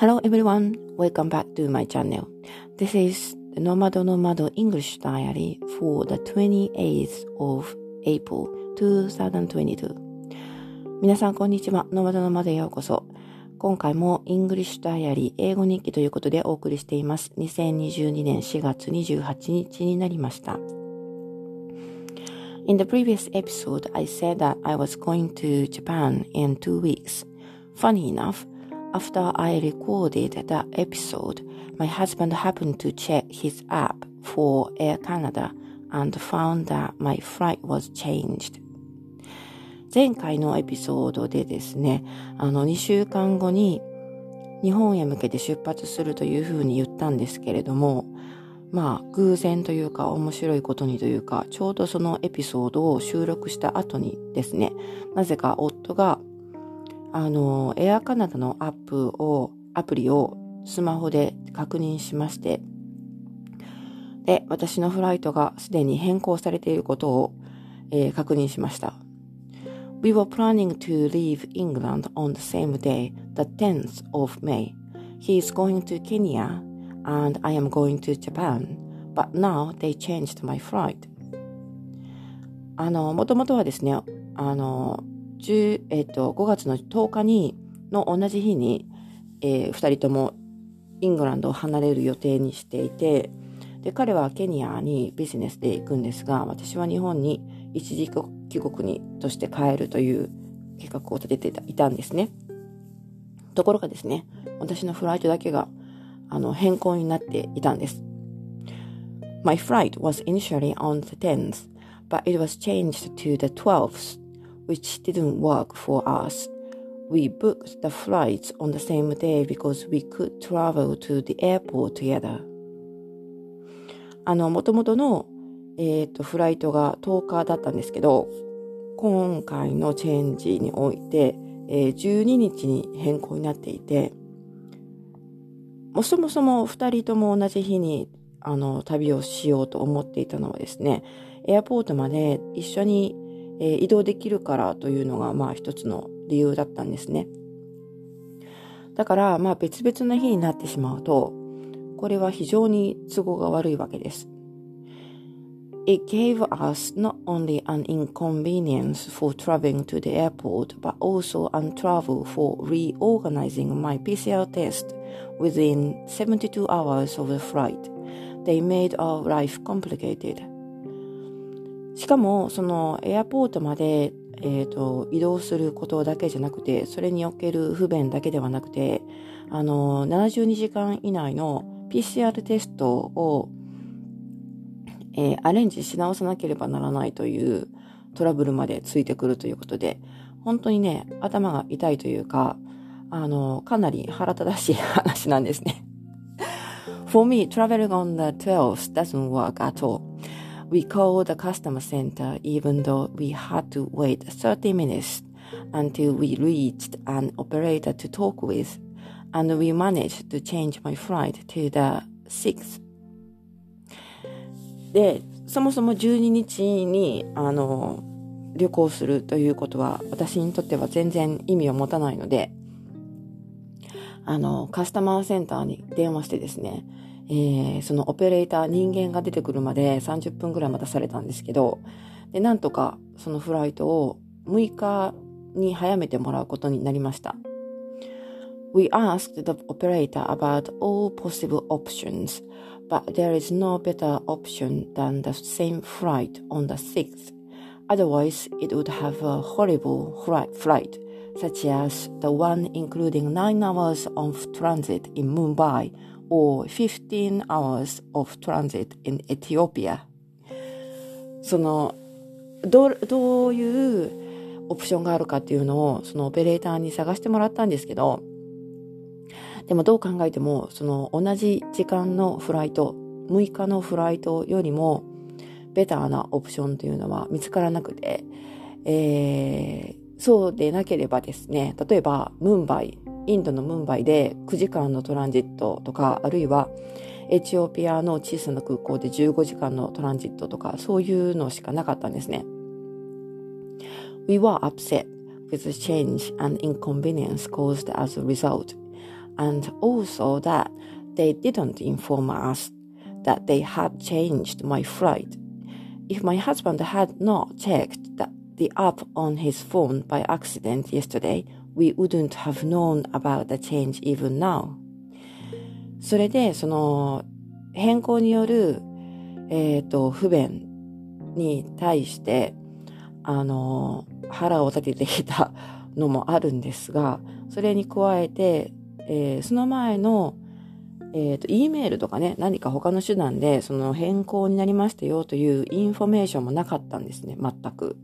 Hello everyone, welcome back to my channel. This is the Nomad Nomad English Diary for the 28th of April 2022. 皆さんこんにちは。ノマドノマドへようこそ。今回も English Diary 英語日記ということでお送りしています。2022年4月28日になりました。In the previous episode, I said that I was going to Japan in two weeks. Funny enough, After I recorded that episode, my husband happened to check his app for Air Canada and found that my flight was changed. 前回のエピソードでですね、あの2週間後に日本へ向けて出発するというふうに言ったんですけれども、まあ偶然というか面白いことにというか、ちょうどそのエピソードを収録した後にですね、なぜか夫があの、エアカナダのアップを、アプリをスマホで確認しまして、で、私のフライトがすでに変更されていることを、えー、確認しました。We were planning to leave England on the same day, the 10th of May. He is going to Kenya and I am going to Japan, but now they changed my flight. あの、もともとはですね、あの、えっ、ー、と、5月の10日に、の同じ日に、えー、2人ともイングランドを離れる予定にしていて、で、彼はケニアにビジネスで行くんですが、私は日本に一時帰国にとして帰るという計画を立てていたんですね。ところがですね、私のフライトだけが、あの、変更になっていたんです。My flight was initially on the 10th, but it was changed to the 12th which didn't work for us. We booked the flights on the same day because we could travel to the airport together. あの、もともとの、えっ、ー、と、フライトが10日だったんですけど、今回のチェンジにおいて、えー、12日に変更になっていて、もそもそも2人とも同じ日にあの旅をしようと思っていたのはですね、エアポートまで一緒にえー、移動できるからというのがまあ一つの理由だったんですね。だからまあ別々の日になってしまうと、これは非常に都合が悪いわけです。It gave us not only an inconvenience for traveling to the airport, but also an trouble for reorganizing my PCR test within 72 hours of the flight. They made our life complicated. しかも、そのエアポートまで、えっ、ー、と、移動することだけじゃなくて、それにおける不便だけではなくて、あの、72時間以内の PCR テストを、えー、アレンジし直さなければならないというトラブルまでついてくるということで、本当にね、頭が痛いというか、あの、かなり腹立たしい話なんですね。For me, traveling on the 12th doesn't work at all. We called the customer center even though we had to wait 30 minutes until we reached an operator to talk with, and we managed to change my flight to the 6th. で、そもそも12日に、あの、旅行するということは私にとっては全然意味を持たないので、あの、カスタマーセンターに電話してですね、えー、そのオペレーター人間が出てくるまで30分ぐらい待たされたんですけど、で、なんとかそのフライトを6日に早めてもらうことになりました。We asked the operator about all possible options, but there is no better option than the same flight on the 6th. Otherwise, it would have a horrible flight, such as the one including 9 hours of transit in Mumbai or 15 hours of transit in Ethiopia. そのどどういうオプションがあるかっていうのをそのオペレーターに探してもらったんですけどでもどう考えてもその同じ時間のフライト6日のフライトよりもベターなオプションというのは見つからなくて、えー、そうでなければですね例えばムンバイインドのムンバイで9時間のトランジットとか、あるいはエチオピアの小さな空港で15時間のトランジットとか、そういうのしかなかったんですね。We were upset with the change and inconvenience caused as a result, and also that they didn't inform us that they had changed my flight. If my husband had not checked the, app on his phone by accident yesterday, we wouldn't have known about the change even now. それで、その、変更による、えっ、ー、と、不便に対して、あの、腹を立ててきたのもあるんですが、それに加えて、えー、その前の、えっ、ー、と、E メールとかね、何か他の手段で、その変更になりましたよというインフォメーションもなかったんですね、全く。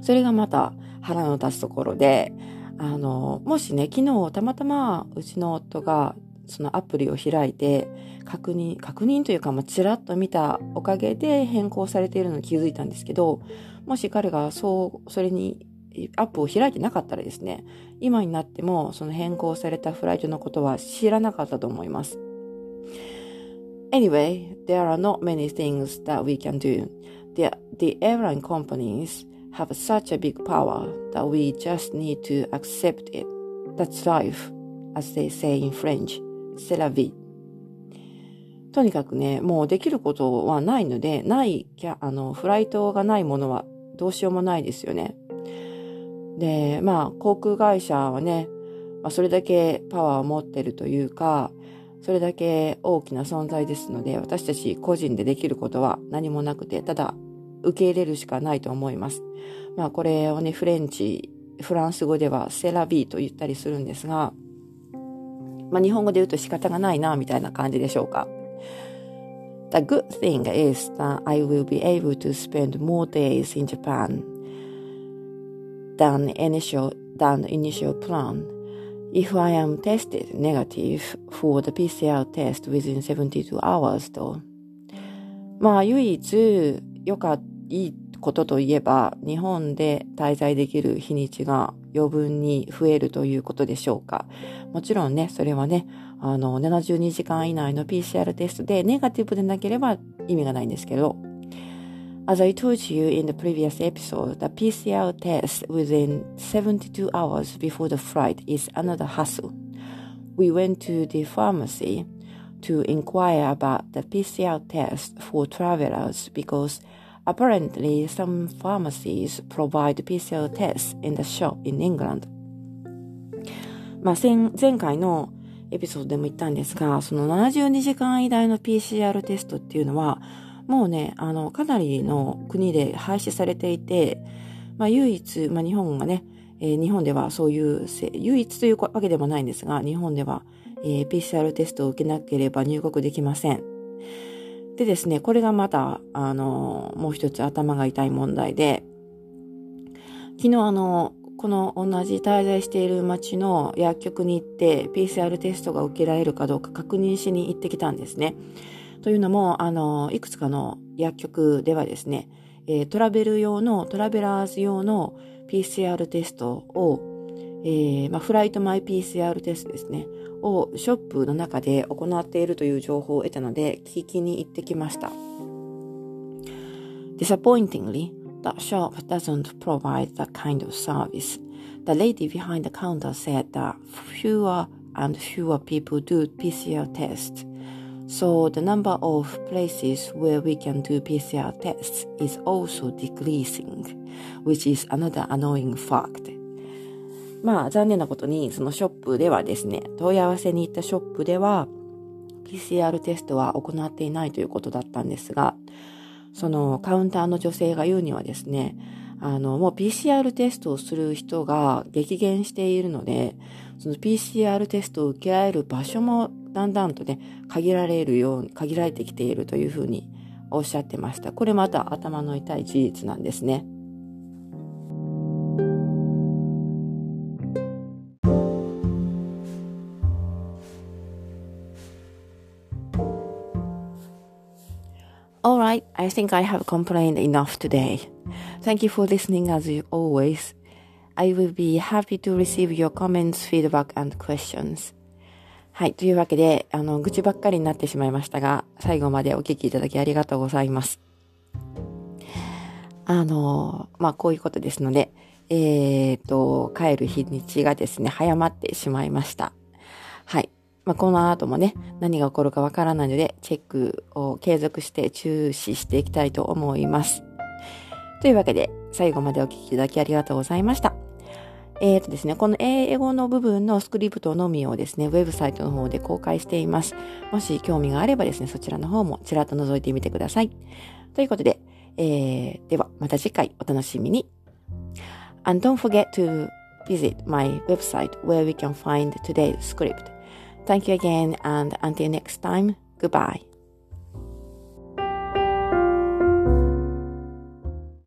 それがまた腹の立つところで、あの、もしね、昨日たまたまうちの夫がそのアプリを開いて確認、確認というか、まあ、ちらっと見たおかげで変更されているのに気づいたんですけど、もし彼がそう、それにアップを開いてなかったらですね、今になってもその変更されたフライトのことは知らなかったと思います。Anyway, there are not many things that we can do. The, the airline companies have such a big power that we just need to accept it. That's life, as they say in French. セラビ。とにかくね、もうできることはないので、ない、あの、フライトがないものはどうしようもないですよね。で、まあ、航空会社はね、まあ、それだけパワーを持ってるというか、それだけ大きな存在ですので、私たち個人でできることは何もなくて、ただ受け入れるしかないと思います。まあ、これをね、フレンチ、フランス語ではセラビーと言ったりするんですが、まあ、日本語で言うと仕方がないな、みたいな感じでしょうか。The good thing is that I will be able to spend more days in Japan than initial, than initial plan. If I am tested negative for the PCR test within 72 hours と。まあ唯一良かった、いいことといえば日本で滞在できる日にちが余分に増えるということでしょうか。もちろんね、それはね、あの、72時間以内の PCR テストでネガティブでなければ意味がないんですけど、As I told you in the previous episode, the PCR test within 72 hours before the flight is another hassle. We went to the pharmacy to inquire about the PCR test for travelers because Apparently, some pharmacies provide PCR tests in the shop in England. まあ、前回のエピソードでも言ったんですが、その72時間以内の PCR テストっていうのは、もうね、あの、かなりの国で廃止されていて、まあ、唯一、まあ、日本がね、えー、日本ではそういう、唯一というわけでもないんですが、日本では、えー、PCR テストを受けなければ入国できません。でですね、これがまた、あの、もう一つ頭が痛い問題で、昨日あの、この同じ滞在している町の薬局に行って PCR テストが受けられるかどうか確認しに行ってきたんですね。というのも、あの、いくつかの薬局ではですね、え、トラベル用の、トラベラーズ用の PCR テストを、えー、まあ、フライトマイ PCR テストですね。をショップの中で行っているという情報を得たので聞きに行ってきました。Disappointingly, that shop doesn't provide that kind of service. The lady behind the counter said that fewer and fewer people do PCR tests. So the number of places where we can do PCR tests is also decreasing, which is another annoying fact. まあ残念なことにそのショップではですね、問い合わせに行ったショップでは PCR テストは行っていないということだったんですが、そのカウンターの女性が言うにはですね、あの、もう PCR テストをする人が激減しているので、その PCR テストを受けられる場所もだんだんとね、限られるように、限られてきているというふうにおっしゃってました。これまた頭の痛い事実なんですね。Think I have complained enough today. Thank you for listening as always. I will be happy to receive your comments, feedback and questions. はい。というわけで、あの、愚痴ばっかりになってしまいましたが、最後までお聞きいただきありがとうございます。あの、まあ、こういうことですので、えーと、帰る日にちがですね、早まってしまいました。はい。まあ、この後もね、何が起こるかわからないので、チェックを継続して注視していきたいと思います。というわけで、最後までお聞きいただきありがとうございました。えっ、ー、とですね、この英語の部分のスクリプトのみをですね、ウェブサイトの方で公開しています。もし興味があればですね、そちらの方もちらっと覗いてみてください。ということで、えー、ではまた次回お楽しみに。And don't forget to visit my website where we can find today's script. Thank you again and until next time, goodbye.